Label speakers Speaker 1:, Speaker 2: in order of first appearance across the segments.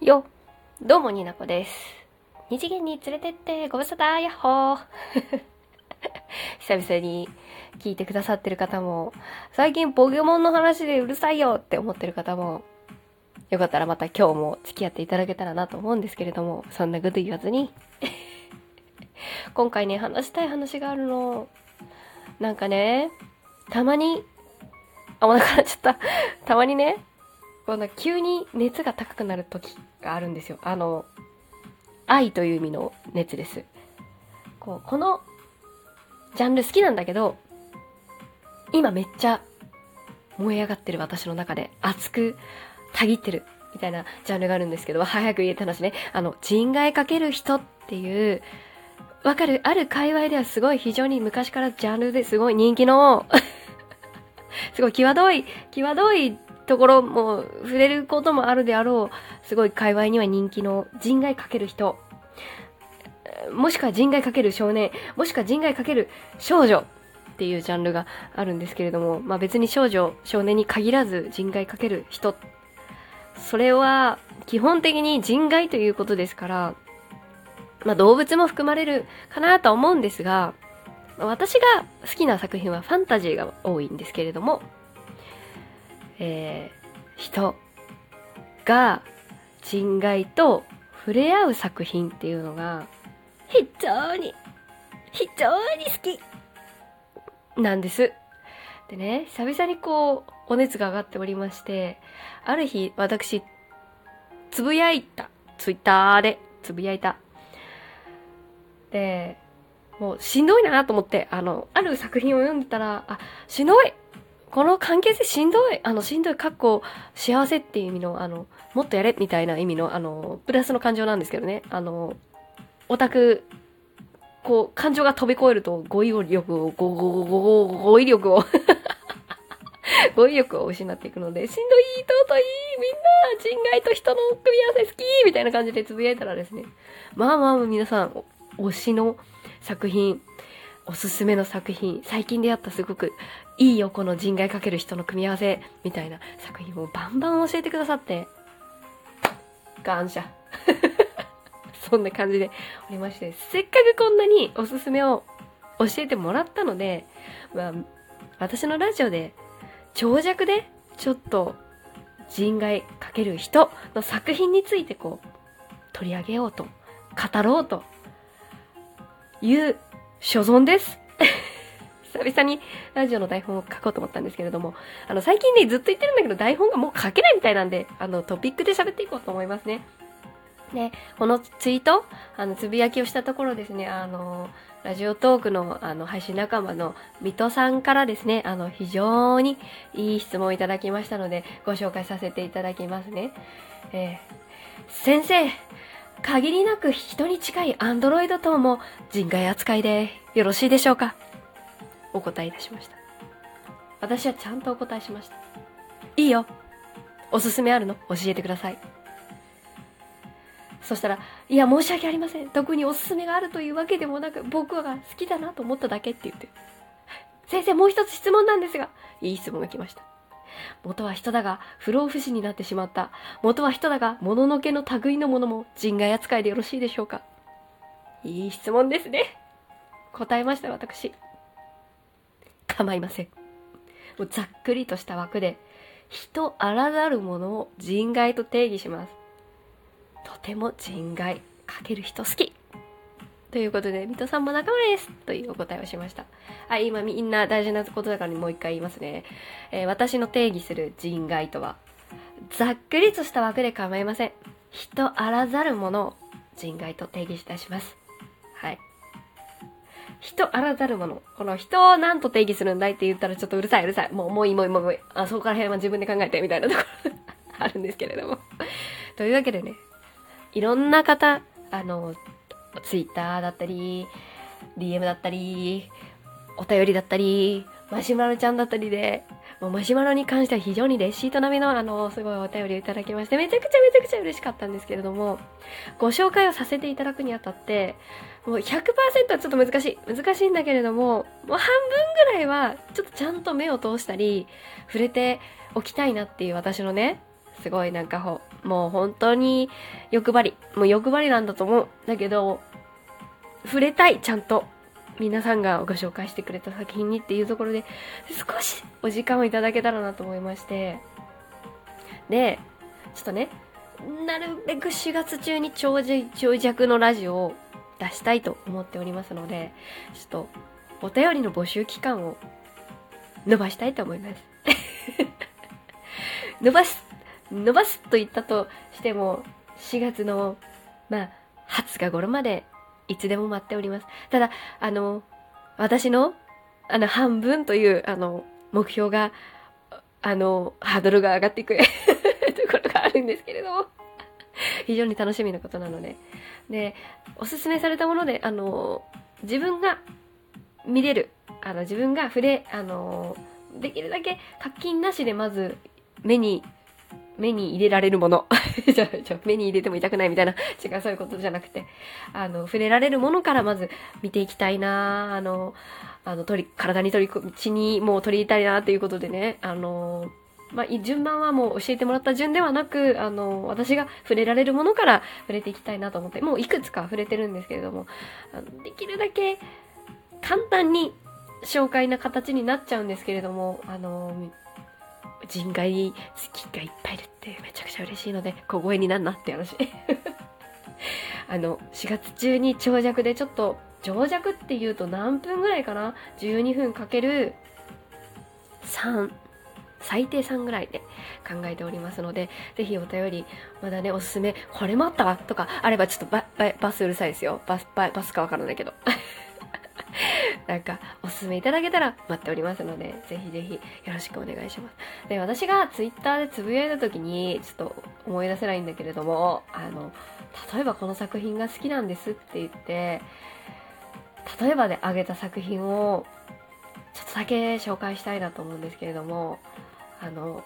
Speaker 1: よ。どうもになこです。二次元に連れてってご無沙汰やっほー。久々に聞いてくださってる方も最近ポケモンの話でうるさいよって思ってる方もよかったらまた今日も付き合っていただけたらなと思うんですけれどもそんなこと言わずに。今回ね話したい話があるの。なんかねたまにあお腹鳴っちゃった。たまにねこん急に熱が高くなる時があるんですよ。あの、愛という意味の熱です。こう、このジャンル好きなんだけど、今めっちゃ燃え上がってる私の中で熱くたぎってるみたいなジャンルがあるんですけど、早く言えた話ね。あの、人外かける人っていう、わかる、ある界隈ではすごい非常に昔からジャンルですごい人気の すごい際どい、際どいところも触れることもあるであろう、すごい界隈には人気の人外かける人、もしくは人外かける少年、もしくは人外かける少女っていうジャンルがあるんですけれども、まあ別に少女、少年に限らず人外かける人、それは基本的に人外ということですから、まあ動物も含まれるかなと思うんですが、私が好きな作品はファンタジーが多いんですけれども、えー、人が人外と触れ合う作品っていうのが非常に非常に好きなんです。でね、久々にこう、お熱が上がっておりまして、ある日、私、つぶやいた。ツイッターでつぶやいた。で、もうしんどいなと思って、あの、ある作品を読んでたら、あ、しんどいこの関係性しんどい、あの、しんどい、かっこ、幸せっていう意味の、あの、もっとやれみたいな意味の、あの、プラスの感情なんですけどね。あの、オタク、こう、感情が飛び越えると、語彙力を、語、語、語、語彙力を 語彙力を失っていくので、しんどい、尊い、みんな、人外と人の組み合わせ好きみたいな感じでつぶやいたらですね、まあまあ皆さん、推しの作品、おすすめの作品、最近出会ったすごくいいよ、この人外かける人の組み合わせ、みたいな作品をバンバン教えてくださって、感謝。そんな感じでおりまして、せっかくこんなにおすすめを教えてもらったので、まあ、私のラジオで長尺でちょっと人外かける人の作品についてこう取り上げようと語ろうという所存です。久々にラジオの台本を書こうと思ったんですけれども、あの、最近ね、ずっと言ってるんだけど、台本がもう書けないみたいなんで、あの、トピックで喋っていこうと思いますね。で、このツイート、あの、つぶやきをしたところですね、あの、ラジオトークの、あの、配信仲間の水戸さんからですね、あの、非常にいい質問をいただきましたので、ご紹介させていただきますね。えー、先生、限りなく人に近いアンドロイド等も人外扱いでよろしいでしょうか？お答えいたしました。私はちゃんとお答えしました。いいよ。おすすめあるの？教えてください。そしたら、いや、申し訳ありません。特におすすめがあるというわけでもなく、僕が好きだなと思っただけって言って。先生、もう一つ質問なんですが、いい質問が来ました。元は人だが不老不死になってしまった。元は人だが、もののけの類のものも人外扱いでよろしいでしょうかいい質問ですね。答えました、私。構いません。もうざっくりとした枠で、人あらざるものを人外と定義します。とても人外かける人好き。ということで、水戸さんも仲間ですというお答えをしました。はい、今みんな大事なことだからもう一回言いますね。えー、私の定義する人外とは、ざっくりとした枠で構いません。人あらざるものを人外と定義いたします。はい。人あらざるもの。この人を何と定義するんだいって言ったらちょっとうるさいうるさい。もう、もういいもういいもういい。あ、そこから辺は自分で考えてみたいなところあるんですけれどもというわけでね、いろんな方、あの、ツイッターだったり、DM だったり、お便りだったり、マシュマロちゃんだったりで、もうマシュマロに関しては非常にレシート並みのあの、すごいお便りをいただきまして、めちゃくちゃめちゃくちゃ嬉しかったんですけれども、ご紹介をさせていただくにあたって、もう100%はちょっと難しい。難しいんだけれども、もう半分ぐらいは、ちょっとちゃんと目を通したり、触れておきたいなっていう私のね、すごいなんかほ、もう本当に欲張り。もう欲張りなんだと思う。だけど、触れたい、ちゃんと。皆さんがご紹介してくれた作品にっていうところで、少しお時間をいただけたらなと思いまして。で、ちょっとね、なるべく4月中に長寿長尺のラジオを出したいと思っておりますので、ちょっとお便りの募集期間を伸ばしたいと思います。伸ばす、伸ばすと言ったとしても、4月の、まあ、20日頃までいつでも待っております。ただ、あの、私の、あの、半分という、あの、目標が、あの、ハードルが上がっていく ところがあるんですけれども、非常に楽しみなことなので。で、おすすめされたもので、あの、自分が見れる、あの、自分が触れ、あの、できるだけ課金なしでまず目に目に入れられるもの。じゃじゃ目に入れても痛くないみたいな。違う、そういうことじゃなくて。あの、触れられるものからまず見ていきたいなあの、あの、取り、体に取り、血にもう取り入れたいなっていうことでね、あの、まあ、順番はもう教えてもらった順ではなく、あの、私が触れられるものから触れていきたいなと思って、もういくつか触れてるんですけれども、あのできるだけ簡単に紹介な形になっちゃうんですけれども、あの、人外好きがいっぱいいるってめちゃくちゃ嬉しいので、小声になんなって話。あの、4月中に長尺でちょっと、長尺っていうと何分ぐらいかな ?12 分かける3、最低3ぐらいで考えておりますので、ぜひお便り、まだね、おすすめ、これもあった？わとか、あればちょっとバババスうるさいですよ。バス、ババスかわからないけど。なんか、おすすめいただけたら待っておりますので、ぜひぜひよろしくお願いします。で、私がツイッターでつぶやいた時に、ちょっと思い出せないんだけれども、あの、例えばこの作品が好きなんですって言って、例えばであげた作品を、ちょっとだけ紹介したいなと思うんですけれども、あの、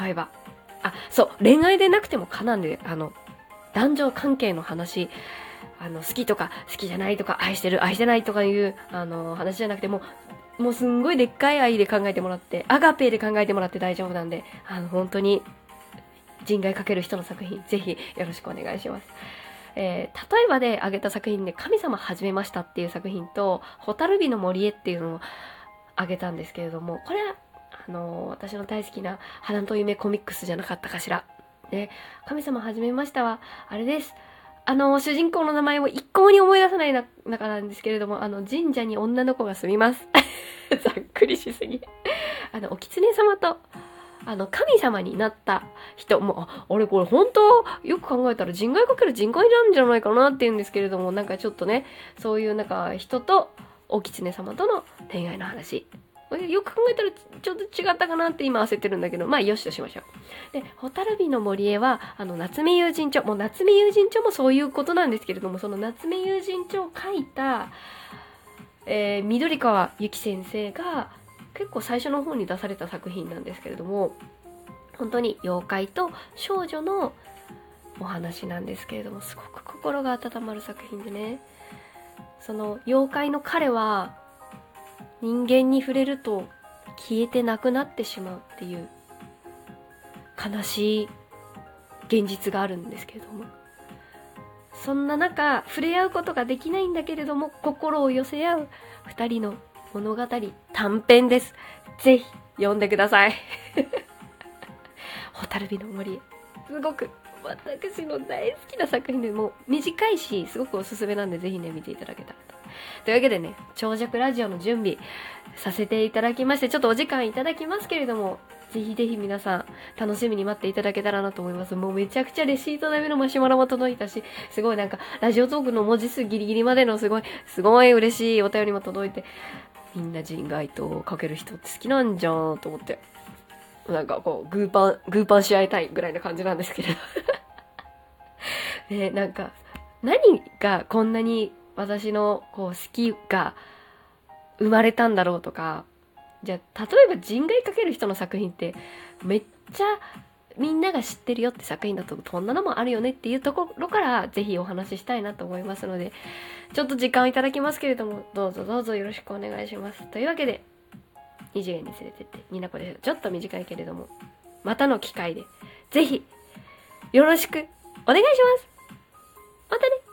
Speaker 1: 例えば、あ、そう、恋愛でなくてもかなんで、あの、男女関係の話、あの、好きとか、好きじゃないとか、愛してる、愛してないとかいう、あの、話じゃなくても、もうすんごいでっかい愛で考えてもらって、アガペーで考えてもらって大丈夫なんで、あの、本当に、人外かける人の作品、ぜひよろしくお願いします。えー、例えばで挙げた作品で、神様始めましたっていう作品と、蛍火の森へっていうのを挙げたんですけれども、これは、あのー、私の大好きな花と夢コミックスじゃなかったかしら。で、神様始めましたは、あれです。あの、主人公の名前を一向に思い出さない中なんですけれども、あの、神社に女の子が住みます。ざっくりしすぎ。あの、お狐様と、あの、神様になった人、も、あ、俺これ本当、よく考えたら人外かける人外なんじゃないかなって言うんですけれども、なんかちょっとね、そういうなんか人と、お狐様との恋愛の話よく考えたらちょっと違ったかなって今焦ってるんだけど、まあよしとしましょう。で、ホタルビの森へは、あの、夏目友人帳、もう夏目友人帳もそういうことなんですけれども、その夏目友人帳を書いた、えー、緑川由紀先生が結構最初の方に出された作品なんですけれども、本当に妖怪と少女のお話なんですけれども、すごく心が温まる作品でね、その妖怪の彼は人間に触れると消えてなくなってしまうっていう悲しい現実があるんですけれども。そんな中触れ合うことができないんだけれども心を寄せ合う二人の物語短編です。ぜひ読んでください。蛍火の森すごく私の大好きな作品でも短いしすごくおすすめなんでぜひね見ていただけたらと というわけでね、長尺ラジオの準備させていただきまして、ちょっとお時間いただきますけれども、ぜひぜひ皆さん楽しみに待っていただけたらなと思います。もうめちゃくちゃレシート並みのマシュマロも届いたし、すごいなんかラジオトークの文字数ギリギリまでのすごい、すごい嬉しいお便りも届いて、みんな人外とかける人って好きなんじゃんと思って。なんかこう、グーパン、グーパンし合いたいぐらいな感じなんですけれど。ね、なんか、何がこんなに私のこう好きが生まれたんだろうとかじゃあ例えば人外かける人の作品ってめっちゃみんなが知ってるよって作品だとこんなのもあるよねっていうところからぜひお話ししたいなと思いますのでちょっと時間をいただきますけれどもどうぞどうぞよろしくお願いします。というわけで二次元に連れてってニナコですちょっと短いけれどもまたの機会でぜひよろしくお願いします。またね。